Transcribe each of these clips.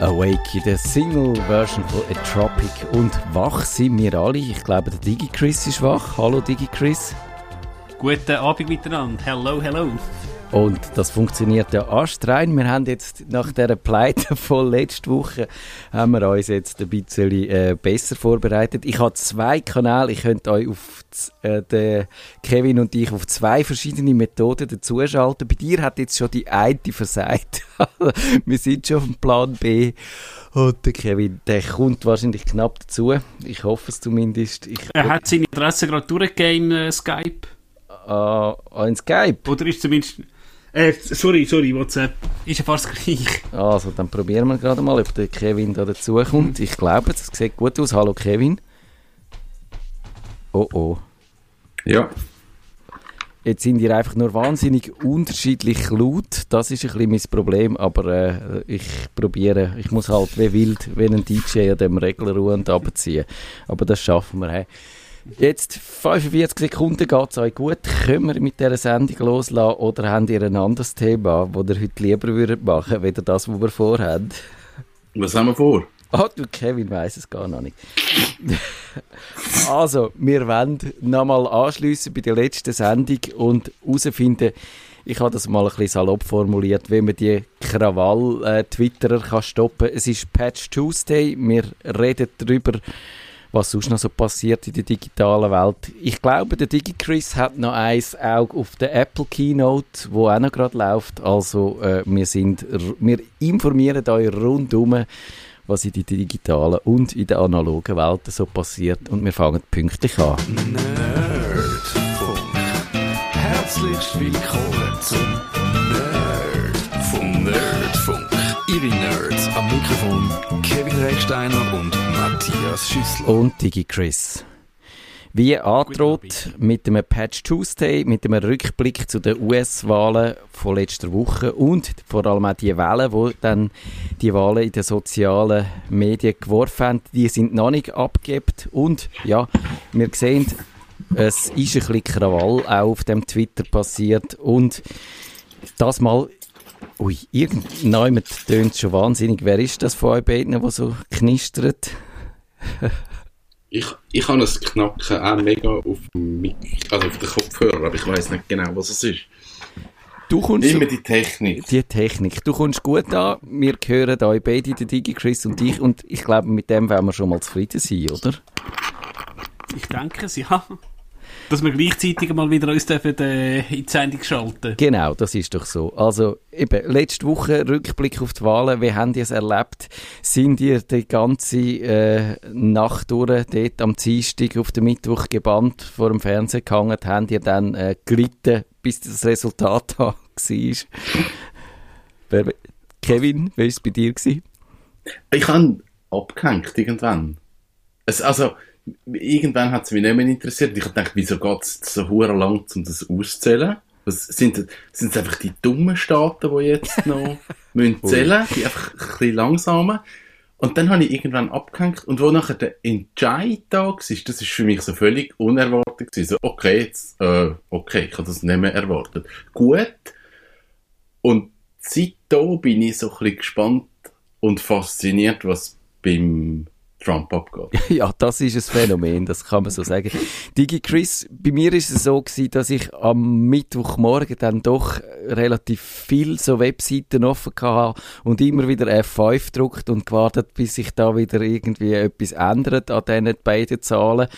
Awake, der Single-Version von A Tropic. Und wach sind wir alle. Ich glaube, der DigiChris ist wach. Hallo DigiChris. Guten Abend miteinander. Hello, hello. Und das funktioniert ja astrein. Wir haben jetzt nach der Pleite von letzter Woche haben wir uns jetzt ein bisschen äh, besser vorbereitet. Ich habe zwei Kanäle. Ich könnte euch auf äh, den Kevin und ich auf zwei verschiedene Methoden dazuschalten. Bei dir hat jetzt schon die eine versagt. wir sind schon auf dem Plan B. Und der Kevin, der kommt wahrscheinlich knapp dazu. Ich hoffe es zumindest. Ich, er hat seine Adresse gerade durchgegeben in uh, Skype. Uh, in Skype? Oder ist zumindest... Äh, sorry, sorry, WhatsApp. Ist ja fast gleich. Also, dann probieren wir gerade mal, ob der Kevin da dazukommt. Ich glaube, es sieht gut aus. Hallo, Kevin. Oh, oh. Ja. Jetzt sind ihr einfach nur wahnsinnig unterschiedlich laut. Das ist ein bisschen mein Problem, aber äh, ich probiere. Ich muss halt wie wild, wie ein DJ an dem Regler ruhend abziehen. Aber das schaffen wir. Hey. Jetzt 45 Sekunden geht es euch gut. Können wir mit dieser Sendung loslassen oder habt ihr ein anderes Thema, das ihr heute lieber würdet machen würdet, das, was wir vorhaben? Was haben wir vor? Ah, du Kevin weiß es gar noch nicht. also, wir wollen nochmal anschliessen bei der letzten Sendung und herausfinden, ich habe das mal ein bisschen salopp formuliert, wie man die Krawall-Twitterer äh, stoppen kann. Es ist Patch Tuesday, wir reden darüber, was sonst noch so passiert in der digitalen Welt. Ich glaube, der DigiChris hat noch ein Auge auf der Apple Keynote, wo auch noch gerade läuft. Also äh, wir, sind, wir informieren euch rundum, was in der digitalen und in der analogen Welt so passiert. Und wir fangen pünktlich an. Nerdfunk. Herzlich willkommen zum Kevin Recksteiner und Matthias Schüssler. Und DigiChris. Wie angedroht mit einem Patch Tuesday, mit einem Rückblick zu den US-Wahlen von letzter Woche und vor allem auch die Wahlen, wo dann die Wahlen in den sozialen Medien geworfen haben, die sind noch nicht abgegeben und ja, wir sehen, es ist ein bisschen Krawall auch auf dem Twitter passiert und das mal Ui, irgendjemand tönt schon wahnsinnig. Wer ist das von euch beiden, der so knistert? ich, ich habe das Knacken auch mega auf, dem also auf den Kopfhörer, aber ich weiß nicht genau, was es ist. Du kommst Immer die Technik. Die Technik. Du kommst gut an. Wir hören euch beide, der Digi, Chris und ich. Und ich glaube, mit dem werden wir schon mal zufrieden sein, oder? Ich denke es, ja. Dass wir gleichzeitig mal wieder uns dürfen, äh, in die Sendung schalten Genau, das ist doch so. Also, eben, letzte Woche Rückblick auf die Wahlen. Wie habt ihr es erlebt? Sind ihr die ganze äh, Nacht durch dort am Dienstag auf den Mittwoch gebannt vor dem Fernsehen gehangen? Habt ihr dann äh, gelitten, bis das Resultat da war? Kevin, wie war es bei dir? Gewesen? Ich habe abgehängt irgendwann. Es, also, irgendwann hat es mich nicht mehr interessiert. Ich habe gedacht, wieso geht es so hure lang, um das auszählen? Was, sind, sind es einfach die dummen Staaten, die jetzt noch müssen zählen Die einfach ein bisschen langsamer. Und dann habe ich irgendwann abgehängt. Und wo nachher der Entscheid da war, das ist für mich so völlig unerwartet gewesen. So, okay, jetzt, äh, okay, ich habe das nicht mehr erwartet. Gut. Und seitdem bin ich so ein bisschen gespannt und fasziniert, was beim Trump abgeht. ja, das ist ein Phänomen, das kann man so sagen. Digi Chris, bei mir ist es so gewesen, dass ich am Mittwochmorgen dann doch relativ viel so Webseiten offen hatte und immer wieder F5 gedruckt und gewartet, bis sich da wieder irgendwie etwas ändert an diesen beiden Zahlen.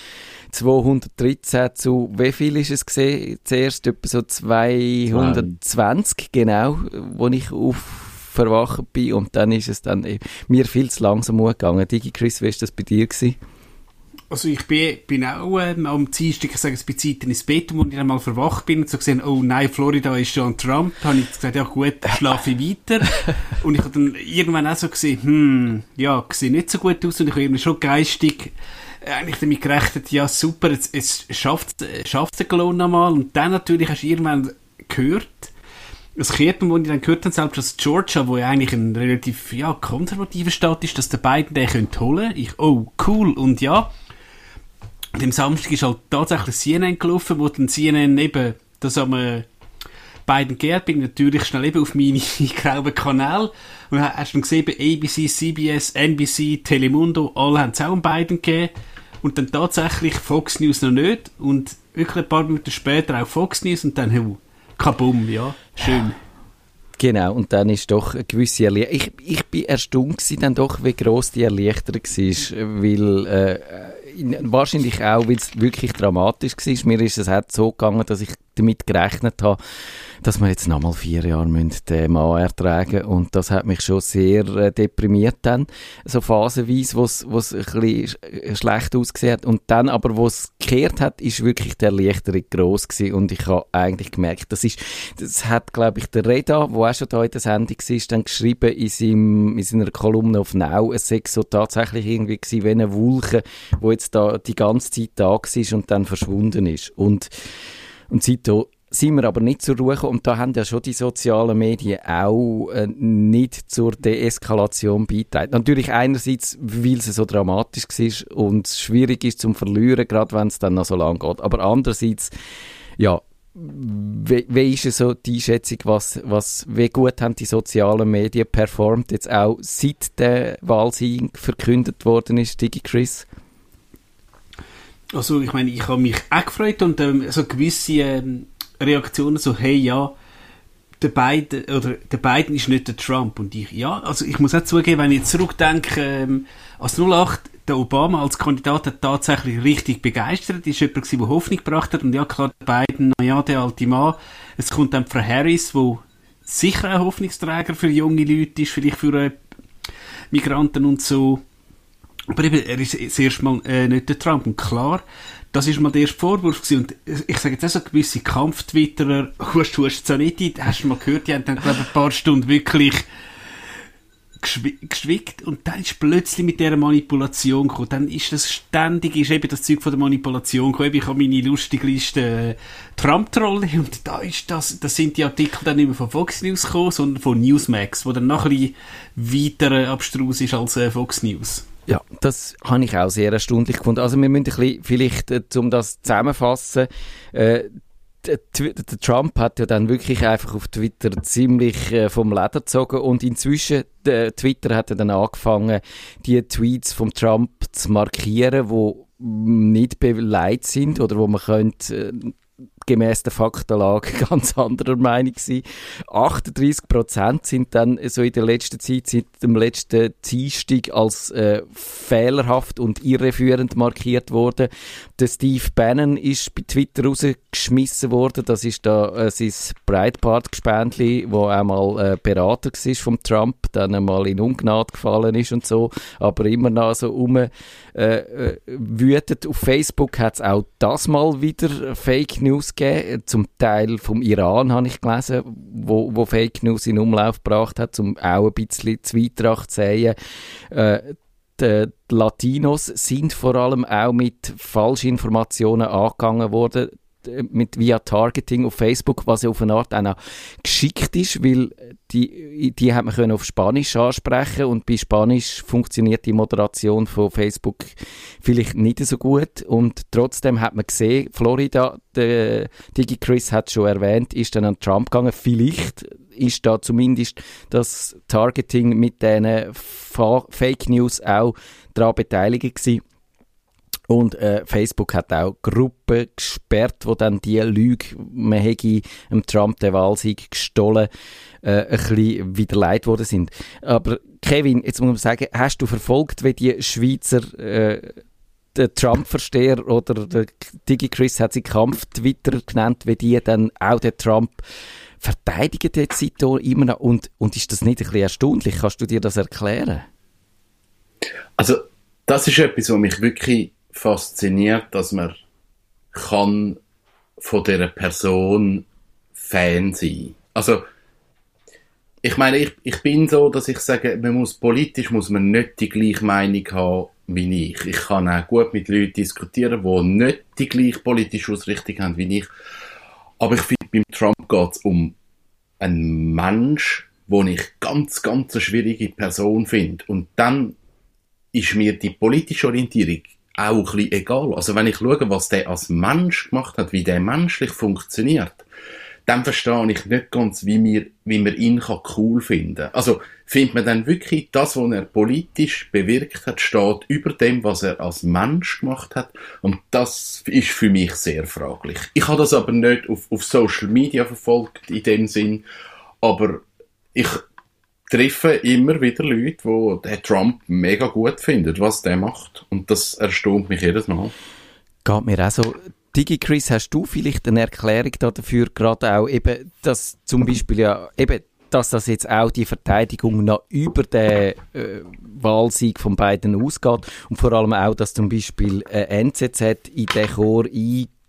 213 zu, wie viel ist es gesehen? Zuerst etwa so 220, genau, wo ich auf verwacht bin und dann ist es dann äh, mir viel zu langsam gegangen. Digi Chris, wie war das bei dir? Gewesen? Also ich bin, bin auch ähm, am Dienstag, ich sage es bei Zeiten ins Bett, wo ich einmal verwacht bin und so gesehen, oh nein, Florida ist schon Trump, Da habe ich gesagt, ja gut, schlafe ich weiter. und ich habe dann irgendwann auch so gesehen, hm, ja, sieht nicht so gut aus und ich habe irgendwie schon geistig äh, eigentlich damit gerechnet, ja super, es, es schafft es schafft den Klon nochmal und dann natürlich hast du irgendwann gehört, das Kehrten, wo ich dann gehört habe, selbst aus Georgia, wo ja eigentlich ein relativ ja, konservativer Staat ist, dass der Biden den könnte holen. Ich, oh, cool. Und ja, dem Samstag ist halt tatsächlich CNN gelaufen, wo dann CNN eben das am, äh, Biden geehrt, bin ich natürlich schnell eben auf meine grauen Kanäle. Und hast dann gesehen, ABC, CBS, NBC, Telemundo, alle haben es auch um Biden gegeben und dann tatsächlich Fox News noch nicht. Und wirklich ein paar Minuten später auch Fox News. Und dann, hey, kabum, ja, schön. Genau, und dann ist doch eine gewisse Erleichterung. Ich, ich bin erstaunt gewesen, dann doch, wie gross die Erleichterung war, weil äh, wahrscheinlich auch, weil es wirklich dramatisch war. Mir ist es auch so gegangen, dass ich damit gerechnet habe, dass wir jetzt nochmal vier Jahre müssen den Mann ertragen und das hat mich schon sehr äh, deprimiert dann, so phasenweise, wo es ein bisschen äh, schlecht ausgesehen hat. Und dann aber, wo es gekehrt hat, ist wirklich der Erleichterung gross gewesen. Und ich habe eigentlich gemerkt, das ist, das hat glaube ich der Reda, wo auch schon da in der Sendung war, dann geschrieben in, seinem, in seiner Kolumne auf Now, es sei so tatsächlich irgendwie gewesen, wie eine Wolke, wo jetzt da die ganze Zeit da war und dann verschwunden ist und und seitdem sind wir aber nicht zur Ruhe. Und da haben ja schon die sozialen Medien auch äh, nicht zur Deeskalation beigetragen. Natürlich einerseits, weil es so dramatisch war und es schwierig ist zum Verlieren, gerade wenn es dann noch so lang geht. Aber andererseits, ja, wie, wie ist so die Einschätzung, was, was, wie gut haben die sozialen Medien performt, jetzt auch seit der Wahlsieg verkündet worden ist, Digi Chris? Also ich meine, ich habe mich auch gefreut und ähm, so gewisse ähm, Reaktionen so, hey, ja, der Biden, oder der Biden ist nicht der Trump. Und ich, ja, also ich muss auch zugeben, wenn ich zurückdenke, ähm, als 08, der Obama als Kandidat hat tatsächlich richtig begeistert, ist jemand der Hoffnung gebracht hat. Und ja, klar, der Biden, naja, der alte Mann. Es kommt dann Frau Harris, wo sicher ein Hoffnungsträger für junge Leute ist, vielleicht für äh, Migranten und so. Aber eben, er ist das erste Mal äh, nicht der Trump. Und klar, das ist mal der erste Vorwurf gewesen. Und ich sage jetzt auch so gewisse Kampftwitterer, hust, hust, ein, hast du mal gehört, die haben dann, glaube ich, ein paar Stunden wirklich geschwickt und dann ist plötzlich mit dieser Manipulation gekommen. Dann ist das ständig, ist eben das Zeug von der Manipulation gekommen. Ich habe meine lustige Liste äh, Trump-Trolle und da ist das, das sind die Artikel dann nicht mehr von Fox News gekommen, sondern von Newsmax, wo dann noch ein bisschen weiter äh, abstrus ist als äh, Fox News. Ja, das habe ich auch sehr erstaunlich gefunden. Also wir müssen ein bisschen, vielleicht, äh, um das zusammenfassen, äh, Trump hat ja dann wirklich einfach auf Twitter ziemlich äh, vom Leder gezogen und inzwischen, der Twitter hat ja dann angefangen, die Tweets vom Trump zu markieren, wo nicht beleidigt sind oder wo man könnte äh, gemäß der Faktenlage ganz anderer Meinung gewesen. 38 Prozent sind dann so in der letzten Zeit, seit dem letzten Dienstag als äh, fehlerhaft und irreführend markiert worden. Der Steve Bannon ist bei Twitter rausgeschmissen worden. Das ist da äh, sein Breitbart-Gespendli, wo einmal äh, Berater war vom Trump, dann einmal in Ungnade gefallen ist und so, aber immer noch so um äh, äh, wütet. Auf Facebook hat es auch das mal wieder Fake News gegeben, zum Teil vom Iran habe ich gelesen, wo, wo Fake News in Umlauf gebracht hat, um auch ein bisschen Zweitracht zu sehen. Äh, die Latinos sind vor allem auch mit Falschinformationen angegangen worden mit via Targeting auf Facebook, was ja auf eine Art auch geschickt ist, weil die, die hat man können auf Spanisch ansprechen und bei Spanisch funktioniert die Moderation von Facebook vielleicht nicht so gut und trotzdem hat man gesehen, Florida, der Digi Chris hat schon erwähnt, ist dann an Trump gegangen, vielleicht ist da zumindest das Targeting mit diesen Fake News auch daran beteiligt gewesen. Und äh, Facebook hat auch Gruppen gesperrt, wo dann die Lüge, man hätte dem Trump den Wahlsieg gestohlen, äh, ein bisschen widerlegt worden sind. Aber Kevin, jetzt muss man sagen, hast du verfolgt, wie die Schweizer äh, der Trump-Versteher oder der Digi Chris hat sie Kampf-Twitter genannt, wie die dann auch den Trump verteidigen jetzt seitdem immer noch. Und, und ist das nicht ein bisschen erstaunlich? Kannst du dir das erklären? Also, das ist etwas, was mich wirklich fasziniert, dass man kann von dieser Person Fan sein. Also, ich meine, ich, ich bin so, dass ich sage, man muss politisch muss man nicht die gleiche Meinung haben wie ich. Ich kann auch gut mit Leuten diskutieren, die nicht die gleiche politische Ausrichtung haben wie ich. Aber ich finde, beim Trump geht es um einen Mensch, den ich ganz, ganz eine schwierige Person finde. Und dann ist mir die politische Orientierung auch ein bisschen egal. Also wenn ich schaue, was der als Mensch gemacht hat, wie der menschlich funktioniert, dann verstehe ich nicht ganz, wie, wir, wie man ihn cool finden kann. Also, findet man dann wirklich, das, was er politisch bewirkt hat, steht über dem, was er als Mensch gemacht hat. Und das ist für mich sehr fraglich. Ich habe das aber nicht auf, auf Social Media verfolgt, in dem Sinn. Aber ich treffe immer wieder Leute, die den Trump mega gut finden, was der macht. Und das erstaunt mich jedes Mal. Geht mir auch so. Digi Chris, hast du vielleicht eine Erklärung dafür, gerade auch eben, dass zum Beispiel ja eben dass das jetzt auch die Verteidigung noch über den äh, Wahlsieg von beiden ausgeht und vor allem auch, dass zum Beispiel äh, NZZ in den Chor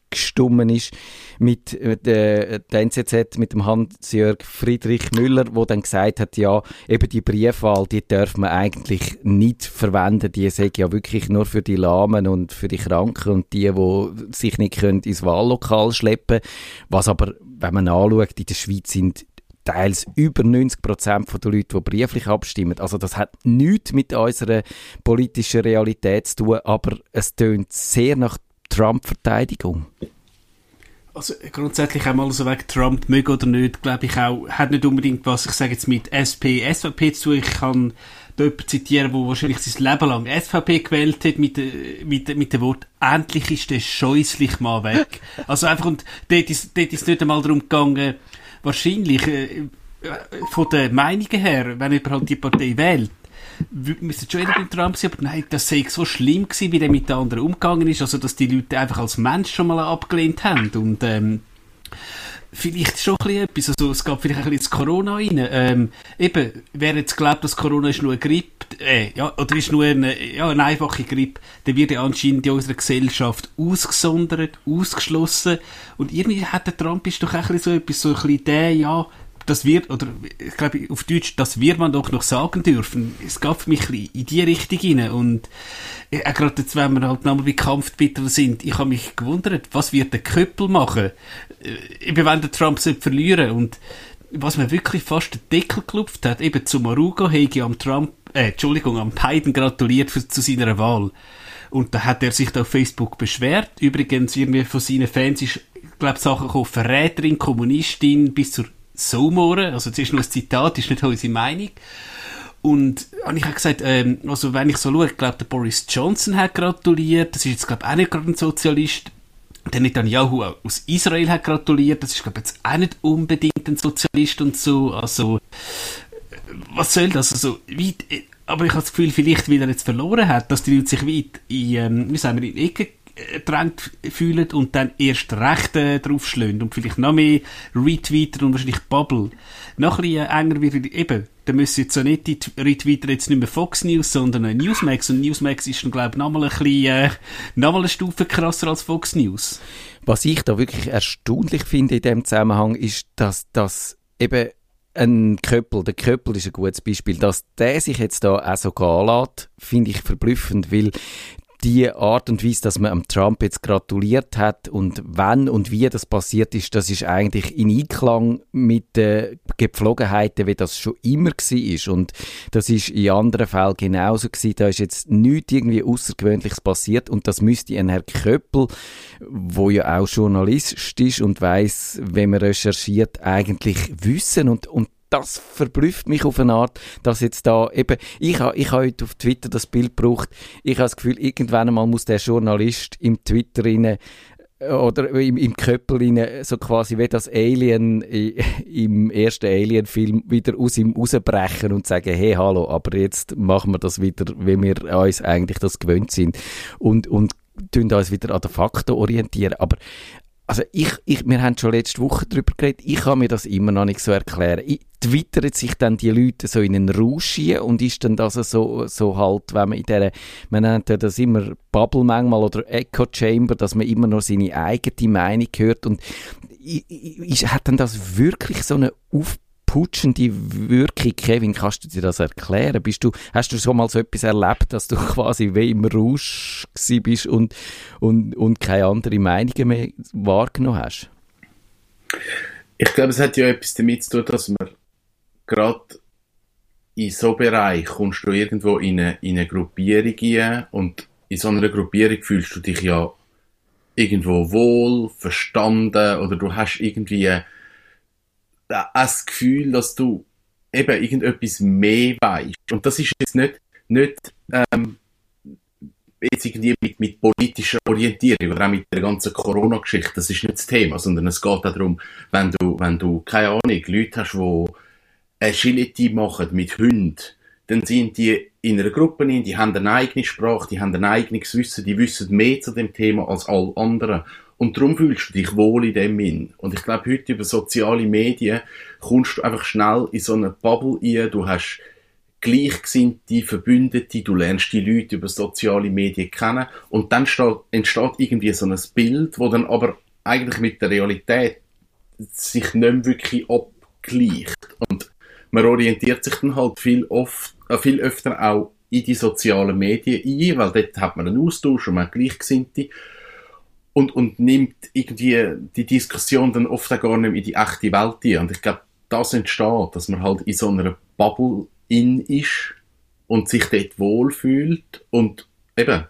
eingestummen ist mit der, der NZZ mit dem Hans-Jörg Friedrich Müller, wo dann gesagt hat, ja, eben die Briefwahl, die darf man eigentlich nicht verwenden, die sei ja wirklich nur für die Lahmen und für die Kranken und die, die sich nicht können ins Wahllokal schleppen was aber, wenn man anschaut, in der Schweiz sind teils über 90 Prozent der Leute, die brieflich abstimmen. Also das hat nichts mit unserer politischen Realität zu tun, aber es tönt sehr nach Trump-Verteidigung. Also grundsätzlich einmal so wegen Trump mögen oder nicht, glaube ich auch, hat nicht unbedingt was, ich sage jetzt mit SP, SVP zu. Ich kann jemanden zitieren, der wahrscheinlich sein Leben lang SVP gewählt hat, mit, mit, mit dem Wort, endlich ist der scheußlich mal weg. Also einfach, und dort ist, dort ist nicht einmal darum gegangen, wahrscheinlich äh, von der Meinungen her, wenn jemand halt die Partei wählt, müsste schon wieder beim Trump sein, aber nein, das sei so schlimm gewesen, wie der mit den anderen umgegangen ist, also dass die Leute einfach als Mensch schon mal abgelehnt haben. Und ähm, vielleicht schon ein bisschen etwas, also es gab vielleicht ein bisschen Corona rein. Ähm, eben, wer jetzt glaubt, dass Corona ist nur eine Grippe, äh, ja, oder ist nur eine, ja, eine einfache Grippe, dann wird ja anscheinend in unserer Gesellschaft ausgesondert, ausgeschlossen. Und irgendwie hat der Trump ist doch ein bisschen so etwas, so ein bisschen der, ja, das wird, oder ich glaube auf Deutsch, das wird man doch noch sagen dürfen. Es gab mich in die Richtung rein und äh, gerade jetzt, wenn wir halt nochmal bei Kampfbitter sind, ich habe mich gewundert, was wird der Köppel machen? Äh, eben wenn der Trump verlieren und was mir wirklich fast den Deckel geklopft hat, eben zu Marugo hege am Trump, äh, Entschuldigung, am Biden gratuliert für, zu seiner Wahl. Und da hat er sich da auf Facebook beschwert. Übrigens, irgendwie von seinen Fans ist, glaube Sachen gekommen, Verräterin, Kommunistin, bis zur Somoren. Also, das ist nur ein Zitat, das ist nicht unsere Meinung. Und, und ich habe gesagt, ähm, also wenn ich so schaue, ich glaube, der Boris Johnson hat gratuliert, das ist jetzt, glaube ich, auch nicht gerade ein Sozialist. Der Netanyahu aus Israel hat gratuliert, das ist, glaube ich, jetzt auch nicht unbedingt ein Sozialist und so. Also, was soll das? Also, weit, aber ich habe das Gefühl, vielleicht, weil er jetzt verloren hat, dass die Leute sich weit in, ähm, wie sagen wir, in Ecke gedrängt fühlen und dann erst recht äh, draufschlagen und vielleicht noch mehr retweeten und wahrscheinlich Bubble. Noch ein bisschen äh, enger wird eben, dann müssen jetzt so nicht die Retweeter jetzt nicht mehr Fox News, sondern äh, Newsmax und Newsmax ist dann glaube ich nochmal ein bisschen, äh, nochmal eine Stufe krasser als Fox News. Was ich da wirklich erstaunlich finde in dem Zusammenhang ist, dass das eben ein Köppel, der Köppel ist ein gutes Beispiel, dass der sich jetzt da auch so gehen finde ich verblüffend, weil die Art und Weise, dass man am Trump jetzt gratuliert hat und wann und wie das passiert ist, das ist eigentlich in Einklang mit den Gepflogenheiten, wie das schon immer war. Und das ist in anderen Fällen genauso gewesen. Da ist jetzt nichts irgendwie Außergewöhnliches passiert und das müsste ein Herr Köppel, wo ja auch Journalist ist und weiß, wenn man recherchiert, eigentlich wissen und, und das verblüfft mich auf eine Art, dass jetzt da eben, ich habe ich ha heute auf Twitter das Bild gebraucht, ich habe das Gefühl, irgendwann einmal muss der Journalist im Twitter rein, äh, oder im, im Köppel rein, so quasi wie das Alien im ersten Alien-Film wieder aus ihm rausbrechen und sagen, hey, hallo, aber jetzt machen wir das wieder, wie wir uns eigentlich das gewöhnt sind und, und tun uns wieder an den Fakten orientieren. Aber also ich, ich, wir haben schon letzte Woche darüber geredet, ich kann mir das immer noch nicht so erklären. Ich, twittert sich dann die Leute so in einen Rausch und ist dann das so, so halt, wenn man in dieser, man nennt ja das immer Bubble manchmal oder Echo Chamber, dass man immer noch seine eigene Meinung hört und ich, hat dann das wirklich so eine Aufbau putschende Wirkung. Kevin, kannst du dir das erklären? Bist du, hast du schon mal so etwas erlebt, dass du quasi wie im Rausch bist und, und, und keine andere Meinungen mehr wahrgenommen hast? Ich glaube, es hat ja etwas damit zu tun, dass man gerade in so einem Bereich kommst du irgendwo in eine, in eine Gruppierung rein und in so einer Gruppierung fühlst du dich ja irgendwo wohl, verstanden oder du hast irgendwie das Gefühl, dass du eben irgendetwas mehr weißt. Und das ist jetzt nicht, nicht ähm, jetzt irgendwie mit, mit politischer Orientierung oder auch mit der ganzen Corona-Geschichte, das ist nicht das Thema, sondern es geht darum, wenn du, wenn du, keine Ahnung, Leute hast, die Agility machen mit Hunden, dann sind die in einer Gruppe die haben eine eigene Sprache, die haben ein eigenes Wissen, die wissen mehr zu dem Thema als alle anderen. Und darum fühlst du dich wohl in dem hin. Und ich glaube, heute über soziale Medien kommst du einfach schnell in so eine Bubble rein. Du hast Gleichgesinnte, Verbündete, du lernst die Leute über soziale Medien kennen und dann entsteht irgendwie so ein Bild, wo dann aber eigentlich mit der Realität sich nicht mehr wirklich abgleicht. Und man orientiert sich dann halt viel, oft, äh, viel öfter auch in die sozialen Medien ein, weil dort hat man einen Austausch und man hat Gleichgesinnte und, und nimmt irgendwie die Diskussion dann oft auch gar nicht mehr in die echte Welt ein. Und ich glaube, das entsteht, dass man halt in so einer Bubble in ist und sich dort wohlfühlt und eben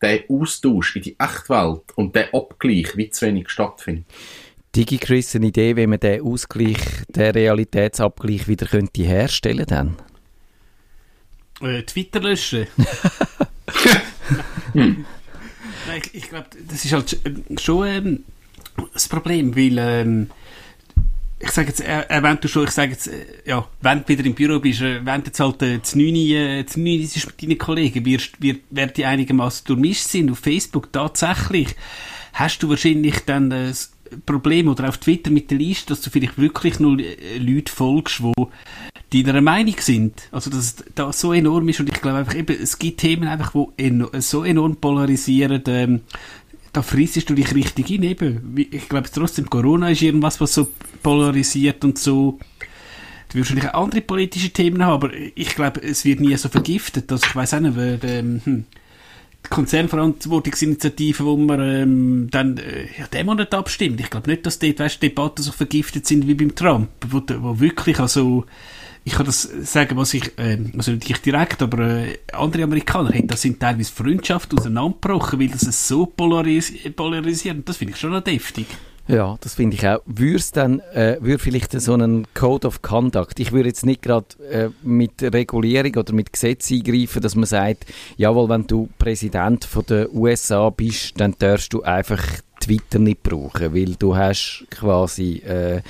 der Austausch in die Echtwelt und der Abgleich wie zu wenig stattfindet. DigiChris, eine Idee, wie man den Ausgleich, den Realitätsabgleich wieder könnte herstellen dann? Äh, Twitter löschen. hm. Ich, ich glaube, das ist halt schon ähm, das Problem, weil ähm, ich sage jetzt, äh, äh, wenn du schon, ich sage jetzt, äh, ja, wenn du wieder im Büro bist, äh, wenn du jetzt halt äh, zu 9, äh, zu 9 ist mit deinen Kollegen, wirst, wird, werden die einigermaßen durchmischt sind auf Facebook, tatsächlich, hast du wahrscheinlich dann das Problem oder auf Twitter mit der Liste, dass du vielleicht wirklich nur äh, Leute folgst, die deiner Meinung sind. Also, dass das so enorm ist und ich glaube einfach eben, es gibt Themen einfach, die so enorm polarisieren, ähm, da frissest du dich richtig hin. Eben. Ich glaube trotzdem, Corona ist irgendwas, was so polarisiert und so. Du wirst wahrscheinlich andere politische Themen haben, aber ich glaube, es wird nie so vergiftet. Also ich weiß auch nicht, weil, ähm, hm, Konzernverantwortungsinitiative, wo man ähm, dann äh, ja, dem nicht abstimmt. Ich glaube nicht, dass dort weißt, Debatten so vergiftet sind wie beim Trump, wo, wo wirklich also ich kann das sagen, was ich, äh, also nicht direkt, aber äh, andere Amerikaner haben, das sind teilweise Freundschaften auseinandergebrochen, weil das es so polaris polarisiert. Das finde ich schon noch deftig. Ja, das finde ich auch. Würde dann, äh, würde vielleicht so einen Code of Conduct, ich würde jetzt nicht gerade äh, mit Regulierung oder mit Gesetz eingreifen, dass man sagt, jawohl, wenn du Präsident von der USA bist, dann darfst du einfach Twitter nicht brauchen, weil du hast quasi, äh,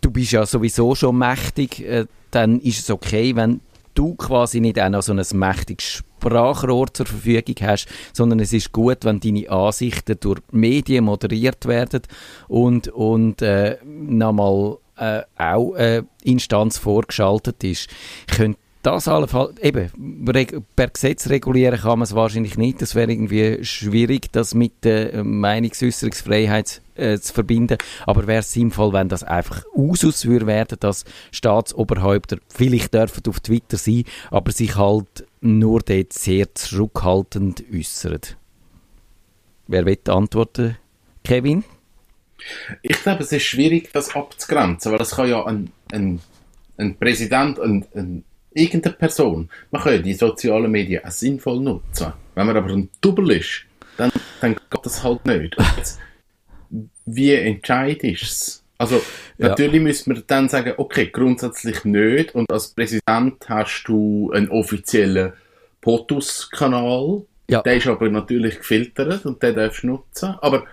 du bist ja sowieso schon mächtig, äh, dann ist es okay, wenn du quasi nicht auch noch so ein mächtiges Sprachrohr zur Verfügung hast, sondern es ist gut, wenn deine Ansichten durch Medien moderiert werden und, und äh, nochmal äh, auch eine Instanz vorgeschaltet ist. Könnte das allenfalls, eben, per Gesetz regulieren kann man es wahrscheinlich nicht. Das wäre irgendwie schwierig, das mit der Meinungsäußerungsfreiheit äh, zu verbinden. Aber wäre es sinnvoll, wenn das einfach Usus würde werden, dass Staatsoberhäupter vielleicht dürfen auf Twitter sein, aber sich halt nur dort sehr zurückhaltend äußern. Wer will antworten? Kevin? Ich glaube, es ist schwierig, das abzugrenzen, weil das kann ja ein, ein, ein Präsident, ein, ein irgendeine Person. Man kann ja die sozialen Medien auch sinnvoll nutzen. Wenn man aber ein Double ist, dann, dann geht das halt nicht. Jetzt, wie entscheidest du es? Also, ja. natürlich müssen wir dann sagen, okay, grundsätzlich nicht. Und als Präsident hast du einen offiziellen POTUS-Kanal. Ja. Der ist aber natürlich gefiltert und den darfst du nutzen. Aber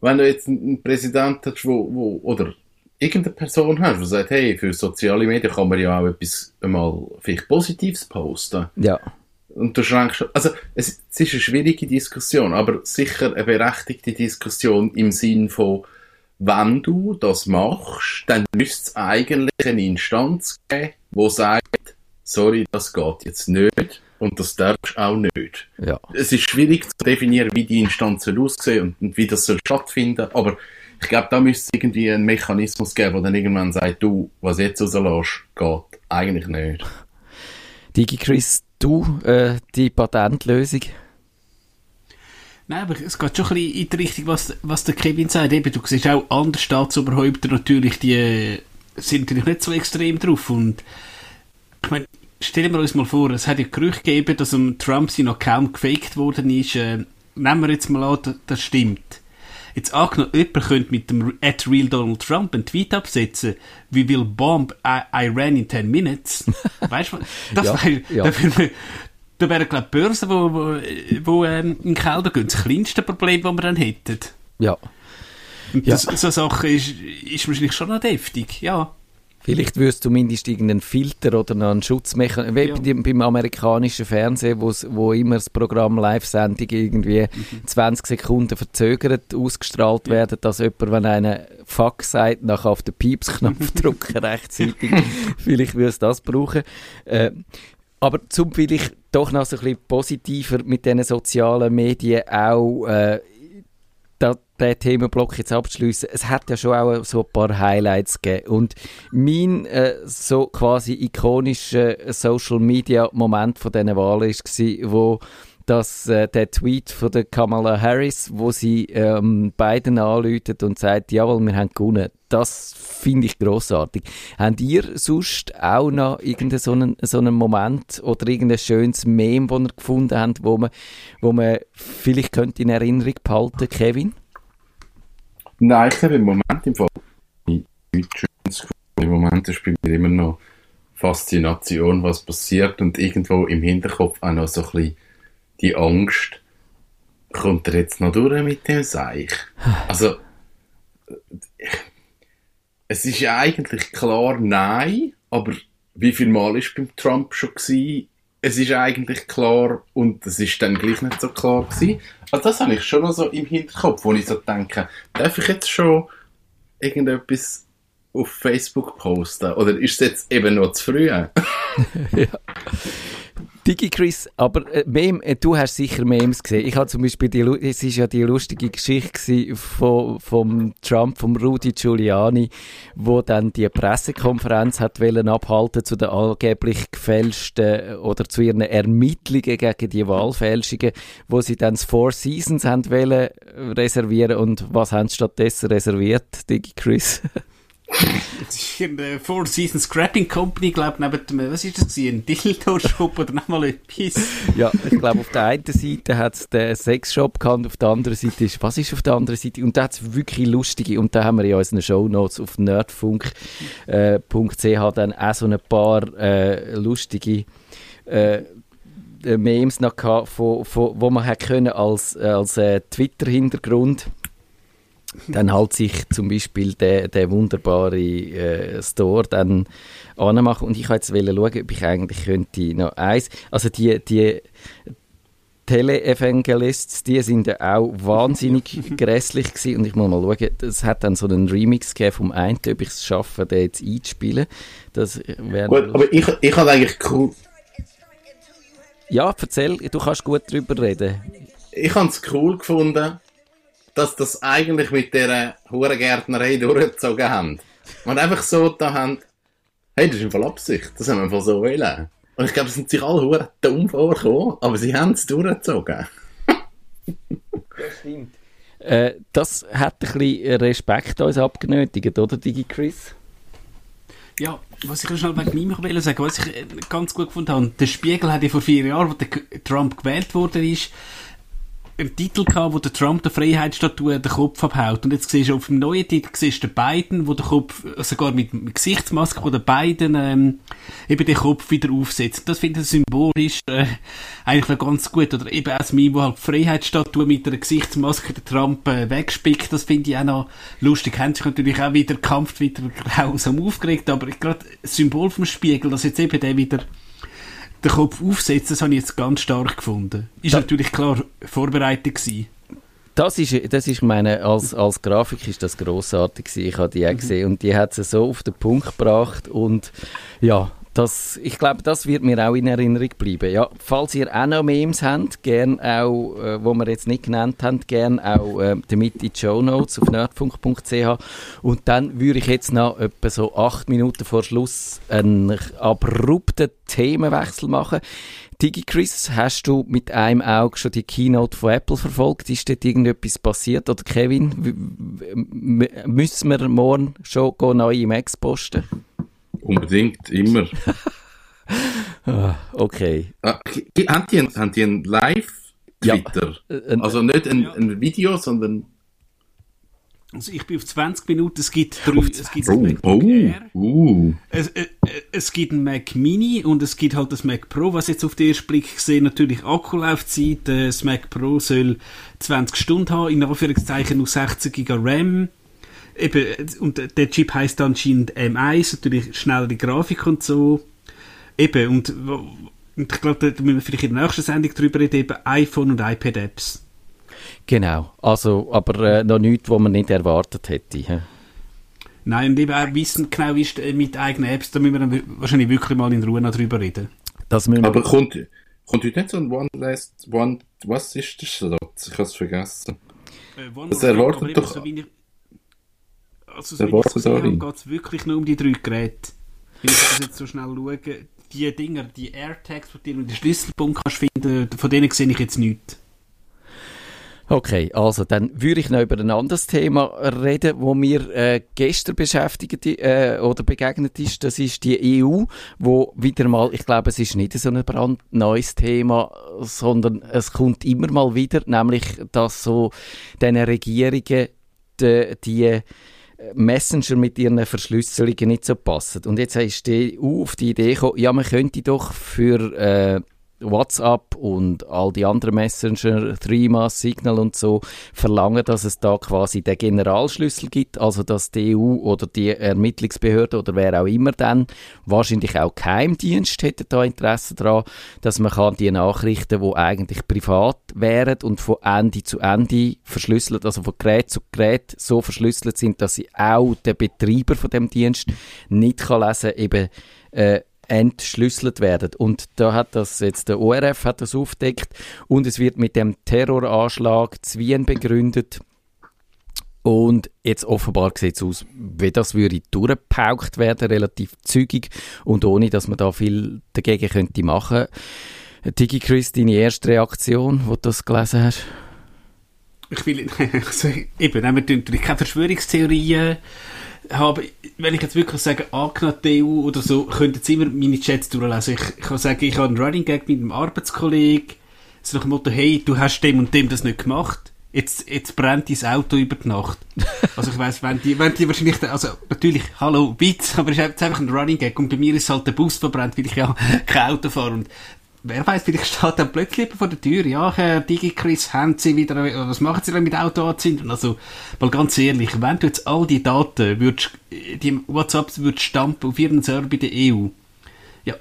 wenn du jetzt einen Präsident hast, wo, wo oder irgendeine Person hast, die sagt, hey, für soziale Medien kann man ja auch etwas einmal vielleicht Positives posten. Ja. Und du schränkst, also es, es ist eine schwierige Diskussion, aber sicher eine berechtigte Diskussion im Sinn von, wenn du das machst, dann müsste es eigentlich eine Instanz geben, die sagt, sorry, das geht jetzt nicht und das darfst auch nicht. Ja. Es ist schwierig zu definieren, wie die Instanzen aussehen und, und wie das soll stattfinden, aber ich glaube, da müsste es irgendwie einen Mechanismus geben, der dann irgendwann sagt, du, was jetzt rauslässt, geht eigentlich nicht. DigiChris, du, äh, die Patentlösung? Nein, aber es geht schon ein bisschen in die Richtung, was, was der Kevin sagt. Eben, du siehst auch andere Staatsoberhäupter natürlich, die äh, sind natürlich nicht so extrem drauf. Und ich meine, stellen wir uns mal vor, es hat ja Gerüchte gegeben, dass um Trump sein Account gefaked worden ist. Äh, nehmen wir jetzt mal an, das stimmt Jetzt angenommen, jemand könnte mit dem at real Donald Trump einen Tweet absetzen, we will bomb Iran in 10 minutes. weißt du, das Ja, wäre, ja. da da wären, glaube ich, Börsen, wo, wo, wo ähm, in den Keller gehen, das kleinste Problem, das wir dann hätten. Ja. Und Ja. das, so eine Sache ist, ist wahrscheinlich schon noch deftig, ja. Vielleicht würde es zumindest irgendeinen Filter oder noch einen Schutzmechanismus, wie Ja. bei dem- beim amerikanischen Fernsehen, wo immer das Programm Live-Sendung irgendwie Mhm. 20 Sekunden verzögert ausgestrahlt werden, dass jemand, wenn einer Fuck sagt, nachher auf den Pieps-Knopf drücken rechtzeitig. Vielleicht würde es das brauchen. Äh, aber zum vielleicht doch noch so ein bisschen positiver mit diesen sozialen Medien auch äh, da, den Themenblock jetzt abzuschliessen, es hat ja schon auch so ein paar Highlights gegeben. Und mein äh, so quasi ikonischer Social Media Moment von diesen Wahlen war, wo das, äh, der Tweet von der Kamala Harris, wo sie ähm, Biden anläutet und sagt, jawohl, wir haben gewonnen. Das finde ich grossartig. Habt ihr sonst auch noch irgendeinen so einen, so einen Moment oder irgendein schönes Meme, das ihr gefunden habt, wo man, wo man vielleicht könnte in Erinnerung behalten, Kevin? Nein, ich habe im Moment im Fall. Im Moment ist bei mir immer noch Faszination, was passiert und irgendwo im Hinterkopf auch noch so ein bisschen die Angst, kommt er jetzt noch durch mit dem Seich? Also, es ist ja eigentlich klar nein, aber wie viel Mal ist beim Trump schon gewesen? Es ist eigentlich klar und es ist dann gleich nicht so klar gewesen. Also das habe ich schon noch so im Hinterkopf, wo ich so denke, darf ich jetzt schon irgendetwas auf Facebook posten? Oder ist es jetzt eben noch zu früh? DigiChris, aber äh, Meme, äh, du hast sicher Memes gesehen. Ich habe zum Beispiel, die, es ist ja die lustige Geschichte von, vom Trump, vom Rudy Giuliani, wo dann die Pressekonferenz hat wollen abhalten zu den angeblich gefälschten äh, oder zu ihren Ermittlungen gegen die Wahlfälschungen, wo sie dann das Four Seasons haben wollen äh, reservieren und was haben sie stattdessen reserviert, DigiChris? Das ist in der Four Seasons Scrapping Company, glaube neben dem, was ist das ein Dildo-Shop oder nochmal etwas. Ja, ich glaube, auf der einen Seite hat es den Sexshop gehabt, auf der anderen Seite ist, was ist auf der anderen Seite? Und da hat es wirklich lustige, und da haben wir in unseren Shownotes auf nerdfunk.ch äh, dann auch so ein paar äh, lustige äh, Memes noch gehabt, von, von, wo man hat können als, äh, als äh, Twitter-Hintergrund dann halt sich zum Beispiel der, der wunderbare äh, Store dann anmachen und ich wollte jetzt schauen, ob ich eigentlich könnte noch eins, also die, die Tele-Evangelists, die sind ja auch wahnsinnig grässlich gewesen und ich muss mal schauen, es hat dann so einen Remix gegeben vom einen, ob ich es schaffe, den jetzt einzuspielen. Das wäre Gut, aber ich, ich habe eigentlich cool, ja, erzähl, du kannst gut drüber reden. ich habe es cool gefunden, dass das eigentlich mit dieser Hurengärtnerei durchgezogen haben. Und einfach so da haben, hey, das ist im Fall Absicht, das haben wir einfach so wollen. Und ich glaube, es sind sich alle Huren dumm vorgekommen, aber sie haben es durchgezogen. Äh, das hat ein bisschen Respekt uns abgenötigt, oder, DigiChris? Ja, was ich noch schnell wegen ihm will sagen, was ich äh, ganz gut gefunden habe, der Spiegel hat ja vor vier Jahren, wo der Trump gewählt worden ist, einen Titel gehabt, wo der Trump der Freiheitsstatue den Kopf abhaut. Und jetzt siehst du auf dem neuen Titel siehst du den Biden, wo der Kopf, äh, sogar mit, mit Gesichtsmaske, wo der Biden ähm, eben den Kopf wieder aufsetzt. Das finde ich symbolisch äh, eigentlich noch ganz gut. Oder eben das Meme, wo halt die Freiheitsstatue mit einer Gesichtsmaske der Trump äh, wegspickt. Das finde ich auch noch lustig. Haben sich natürlich auch wieder Kampf wieder grausam aufgeregt, aber gerade Symbol vom Spiegel, dass jetzt eben der wieder den Kopf aufsetzt, das habe ich jetzt ganz stark gefunden. Ist Da- natürlich klar vorbereitet gewesen. Das ist, das ist meine, als, als Grafik ist das grossartig gewesen. Ich habe die auch gesehen und die hat sie so auf den Punkt gebracht und ja, das, ich glaube, das wird mir auch in Erinnerung bleiben. Ja, falls ihr auch noch Memes habt, gern auch, äh, wo wir jetzt nicht genannt haben, gern auch äh, damit in die Show Notes auf nerdfunk.ch und dann würde ich jetzt noch etwa so acht Minuten vor Schluss einen abrupten Themenwechsel machen. Digi Chris, hast du mit einem Auge schon die Keynote von Apple verfolgt? Ist dort irgendetwas passiert? Oder Kevin, müssen wir morgen schon neue Macs posten? Unbedingt, immer. Ah, okay. Ah, haben, die einen, haben die einen Live-Twitter? Äh, ein- Also nicht ein, ein Video, sondern Also ich bin auf 20 Minuten, es gibt, drei, es gibt Oh, MacBook oh, Air, uh. es, äh, äh, es gibt ein Mac Mini und es gibt halt das Mac Pro, was jetzt auf den ersten Blick gesehen natürlich Akkulaufzeit, äh, das Mac Pro soll 20 Stunden haben, in Anführungszeichen nur 60 GB RAM. Eben, und der Chip heisst anscheinend M1, natürlich schnellere Grafik und so. Eben, und, und ich glaube, da müssen wir vielleicht in der nächsten Sendung drüber reden, eben iPhone und iPad-Apps. Genau, also, aber äh, noch nichts, was man nicht erwartet hätte. hä? Nein, und eben auch wissen genau, wie ist äh, mit eigenen Apps, da müssen wir dann wahrscheinlich wirklich mal in Ruhe noch drüber reden. Das müssen wir, Aber kommt, kommt heute nicht so ein One Last One, was ist der Slot? Ich habe es vergessen. Äh, One Das erwartet doch- So also, Das so geht es wirklich nur um die drei Geräte. Wenn ich das jetzt so schnell schaue, die Dinger, die AirTags, die du in den Schlüsselbund kannst finden, von denen sehe ich jetzt nichts. Okay, also dann würde ich noch über ein anderes Thema reden, wo mir äh, gestern beschäftigt äh, oder begegnet ist. Das ist die EU, wo wieder mal, ich glaube, es ist nicht so ein brandneues Thema, sondern es kommt immer mal wieder, nämlich dass so diesen Regierungen die, die Messenger mit ihren Verschlüsselungen nicht so passen. Und jetzt ist die EU auf die Idee gekommen, ja, man könnte doch für äh, WhatsApp und all die anderen Messenger, Threema, Signal und so, verlangen, dass es da quasi den Generalschlüssel gibt, also dass die EU oder die Ermittlungsbehörde oder wer auch immer dann, wahrscheinlich auch Geheimdienst hätte da Interesse daran, dass man kann die Nachrichten, die eigentlich privat wären und von Ende zu Ende verschlüsselt, also von Gerät zu Gerät so verschlüsselt sind, dass sie auch der Betreiber von dem Dienst nicht kann lesen, eben äh, entschlüsselt werden. Und da hat das jetzt der ORF hat das aufdeckt und es wird mit dem Terroranschlag zu Wien begründet. Und jetzt offenbar sieht es aus, wie das würde durchgepaukt werden, relativ zügig und ohne, dass man da viel dagegen könnte machen. Digi Chris, deine erste Reaktion, wo du das gelesen hast? Ich will, also, eben, wir natürlich keine Verschwörungstheorien haben. Wenn ich jetzt wirklich sage, angenommen EU oder so, könnten Sie immer meine Chats durchlesen. Ich, kann sagen, ich habe einen Running Gag mit einem Arbeitskollegen, so nach dem Motto, hey, du hast dem und dem das nicht gemacht. Jetzt, jetzt brennt dein Auto über die Nacht. Also ich weiss, wenn die, wenn die wahrscheinlich, also natürlich, hallo, Witz, aber es ist jetzt einfach ein Running Gag und bei mir ist halt der Bus verbrennt, weil ich ja kein Auto fahre und Wer weiß, vielleicht steht dann plötzlich vor der Tür. Ja, Herr DigiChris, haben Sie wieder, oder was machen Sie denn mit Auto anzünden? Also, mal ganz ehrlich, wenn du jetzt all die Daten würdest, die WhatsApps würdest stampen auf Ihren Server bei der EU. Ja,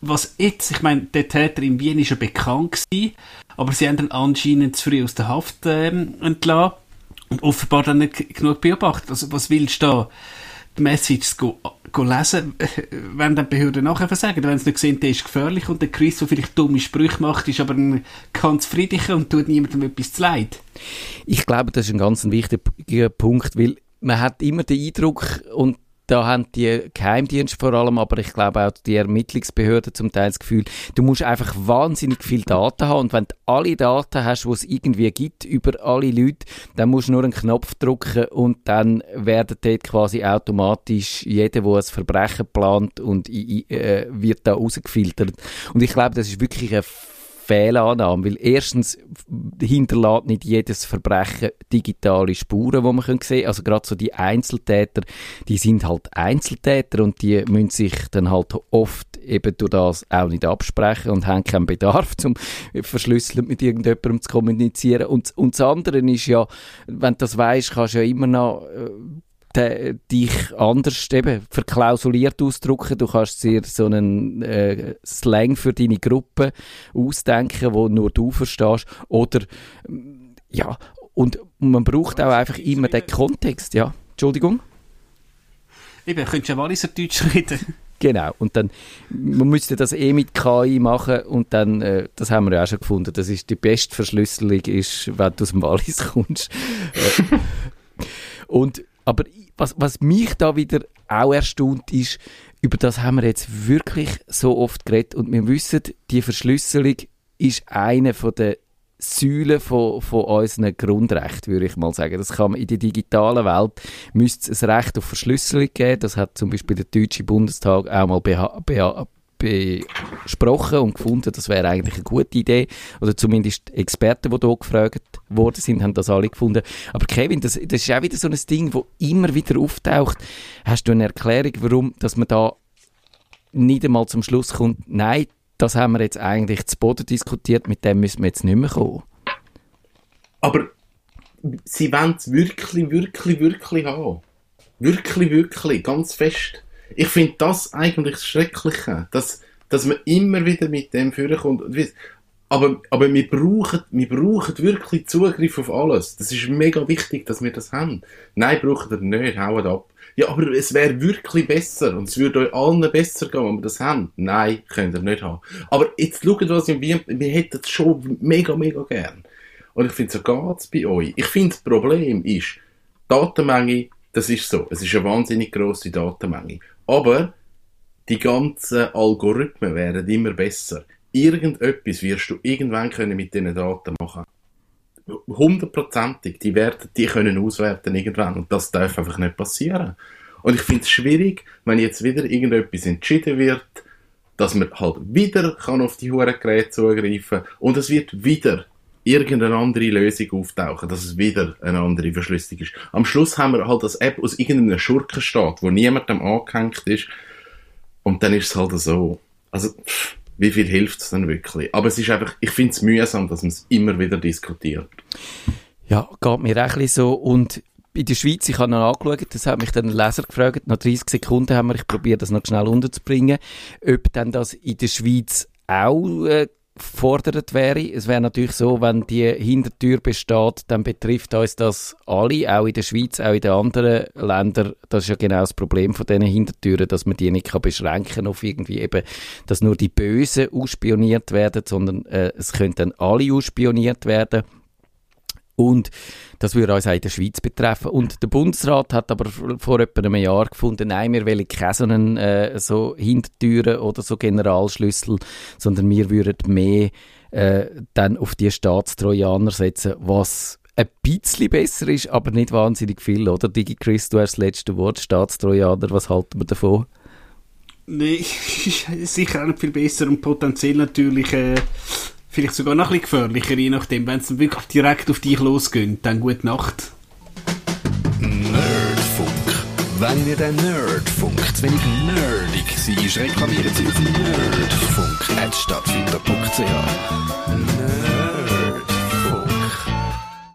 was jetzt, ich meine, der Täter in Wien ist ja bekannt gewesen, aber sie haben dann anscheinend zu früh aus der Haft ähm, entlassen und offenbar dann nicht genug beobachtet. Also, was willst du da? Die Messages go, go lesen, wenn dann die Behörden nachher versagen. Wenn sie nicht sehen, der ist gefährlich und der Chris, der vielleicht dumme Sprüche macht, ist aber ein ganz friedlicher und tut niemandem etwas zu leid. Ich glaube, das ist ein ganz wichtiger Punkt, weil man hat immer den Eindruck, und da haben die Geheimdienste vor allem, aber ich glaube auch die Ermittlungsbehörden zum Teil das Gefühl, du musst einfach wahnsinnig viel Daten haben und wenn du alle Daten hast, die es irgendwie gibt über alle Leute, dann musst du nur einen Knopf drücken und dann werden dort quasi automatisch jeder, der ein Verbrechen plant und äh, wird da rausgefiltert. Und ich glaube, das ist wirklich eine Fehlannahme, weil erstens hinterlässt nicht jedes Verbrechen digitale Spuren, die man sehen kann. Also gerade so die Einzeltäter, die sind halt Einzeltäter und die müssen sich dann halt oft eben durch das auch nicht absprechen und haben keinen Bedarf, zum verschlüsselt mit irgendjemandem zu kommunizieren. Und, und das andere ist ja, wenn du das weißt, kannst du ja immer noch äh, de, dich anders eben verklausuliert ausdrücken. Du kannst dir so einen äh, Slang für deine Gruppe ausdenken, wo nur du verstehst. Oder ja, und man braucht auch einfach immer den Kontext, ja. Entschuldigung? Eben, könntest du ja Walliser Deutsch reden. Genau, und dann, man müsste das eh mit KI machen und dann, äh, das haben wir ja auch schon gefunden, das ist die beste Verschlüsselung, ist, wenn du aus dem Wallis kommst. Äh, und, aber was, was mich da wieder auch erstaunt ist, über das haben wir jetzt wirklich so oft geredet und wir wissen, die Verschlüsselung ist eine von der Säulen von, von unseren Grundrechten, würde ich mal sagen. Das kann man in der digitalen Welt müsste es ein Recht auf Verschlüsselung geben. Das hat zum Beispiel der Deutsche Bundestag auch mal beha beha besprochen und gefunden, das wäre eigentlich eine gute Idee. Oder zumindest Experten, die hier gefragt worden sind, haben das alle gefunden. Aber Kevin, das, das ist auch wieder so ein Ding, das immer wieder auftaucht. Hast du eine Erklärung, warum dass man da nicht einmal zum Schluss kommt, nein, das haben wir jetzt eigentlich zu Boden diskutiert, mit dem müssen wir jetzt nicht mehr kommen? Aber sie wollen es wirklich, wirklich, wirklich haben. Wirklich, wirklich, ganz fest. Ich finde das eigentlich das Schreckliche, dass, dass man immer wieder mit dem vorkommt. Aber, aber wir, brauchen, wir brauchen wirklich Zugriff auf alles. Das ist mega wichtig, dass wir das haben. Nein, brauchen wir nicht, hauen ab. Ja, aber es wäre wirklich besser und es würde euch allen besser gehen, wenn wir das haben. Nein, könnt ihr nicht haben. Aber jetzt schaut, was wir, wir hätten es schon mega, mega gern. Und ich finde, so geht es bei euch. Ich finde, das Problem ist, Datenmenge, das ist so. Es ist eine wahnsinnig grosse Datenmenge. Aber die ganzen Algorithmen werden immer besser. Irgendetwas wirst du irgendwann können mit diesen Daten machen. Hundertprozentig. Die werden, die können auswerten irgendwann. Und das darf einfach nicht passieren. Und ich finde es schwierig, wenn jetzt wieder irgendetwas entschieden wird, dass man halt wieder kann auf die Hurengeräte zugreifen und es wird wieder irgendeine andere Lösung auftauchen, dass es wieder eine andere Verschlüsselung ist. Am Schluss haben wir halt das App aus irgendeinem Schurkenstaat, wo niemandem angehängt ist. Und dann ist es halt so. Also, pff, wie viel hilft es dann wirklich? Aber es ist einfach, ich finde es mühsam, dass man es immer wieder diskutiert. Ja, geht mir auch ein so. Und in der Schweiz, ich habe noch angeschaut, das hat mich dann ein Leser gefragt, nach 30 Sekunden haben wir, ich probiere das noch schnell unterzubringen, ob dann das in der Schweiz auch äh, gefordert wäre. Es wäre natürlich so, wenn die Hintertür besteht, dann betrifft uns das alle, auch in der Schweiz, auch in den anderen Ländern. Das ist ja genau das Problem von diesen Hintertüren, dass man die nicht kann beschränken auf irgendwie eben, dass nur die Bösen ausspioniert werden, sondern äh, es können dann alle ausspioniert werden. Und das würde uns auch in der Schweiz betreffen. Und der Bundesrat hat aber vor etwa einem Jahr gefunden, nein, wir wollen keine äh, so Hintertüren oder so Generalschlüssel, sondern wir würden mehr äh, dann auf die Staatstrojaner setzen, was ein bisschen besser ist, aber nicht wahnsinnig viel, oder? Digi Chris, du hast das letzte Wort, Staatstrojaner, was halten wir davon? Nein, sicher auch nicht viel besser und potenziell natürlich äh, Vielleicht sogar noch ein bisschen gefährlicher, je nachdem. Wenn es wirklich direkt auf dich losgeht, dann gute Nacht. Nerdfunk. Wenn ihr den Nerdfunk zu wenig nerdig seid, reklamieren Sie auf nerdfunk.stadtfinder.ch. Nerd